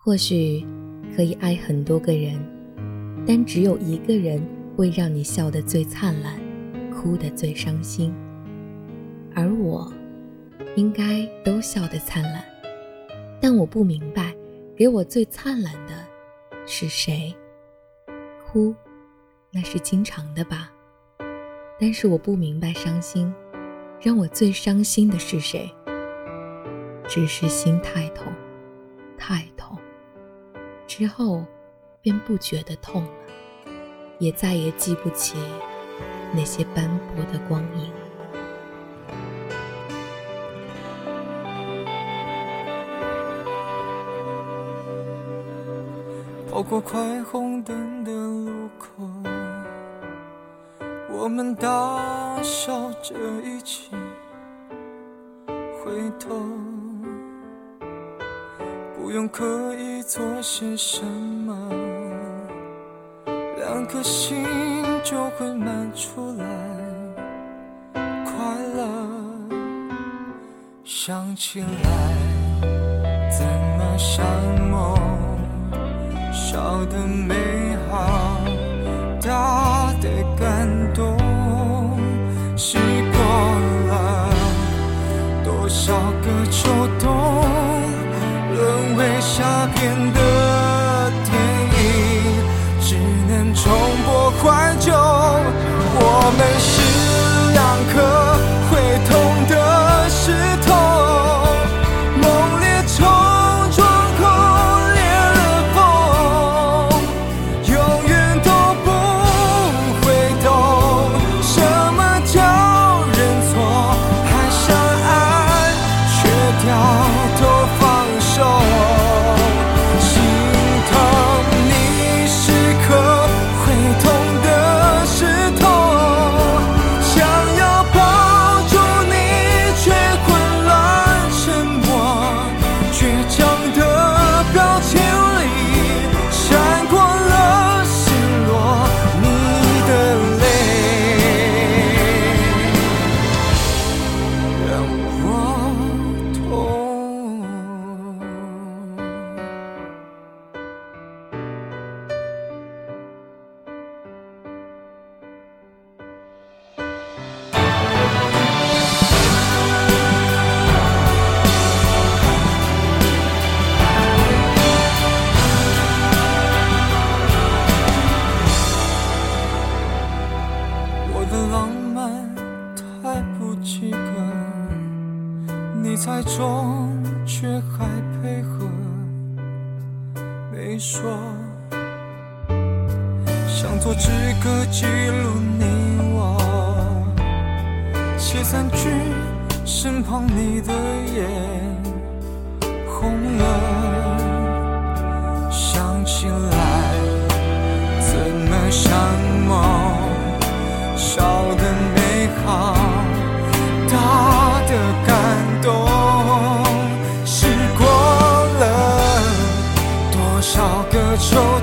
或许可以爱很多个人，但只有一个人会让你笑得最灿烂，哭得最伤心。而我，应该都笑得灿烂，但我不明白，给我最灿烂的是谁？哭，那是经常的吧。但是我不明白，伤心，让我最伤心的是谁？只是心太痛，太痛。之后，便不觉得痛了，也再也记不起那些斑驳的光影。跑过快红灯的路口，我们大笑着一起回头。不用刻意做些什么，两颗心就会满出来快乐。想起来，怎么像梦，少的美好，大的感动，洗过了多少个秋冬。沦为下片的电影，只能重播怀旧。倔强的浪漫太不及格，你猜中却还配合，没说，想做支歌记录你我，写三句，身旁你的眼红了。说。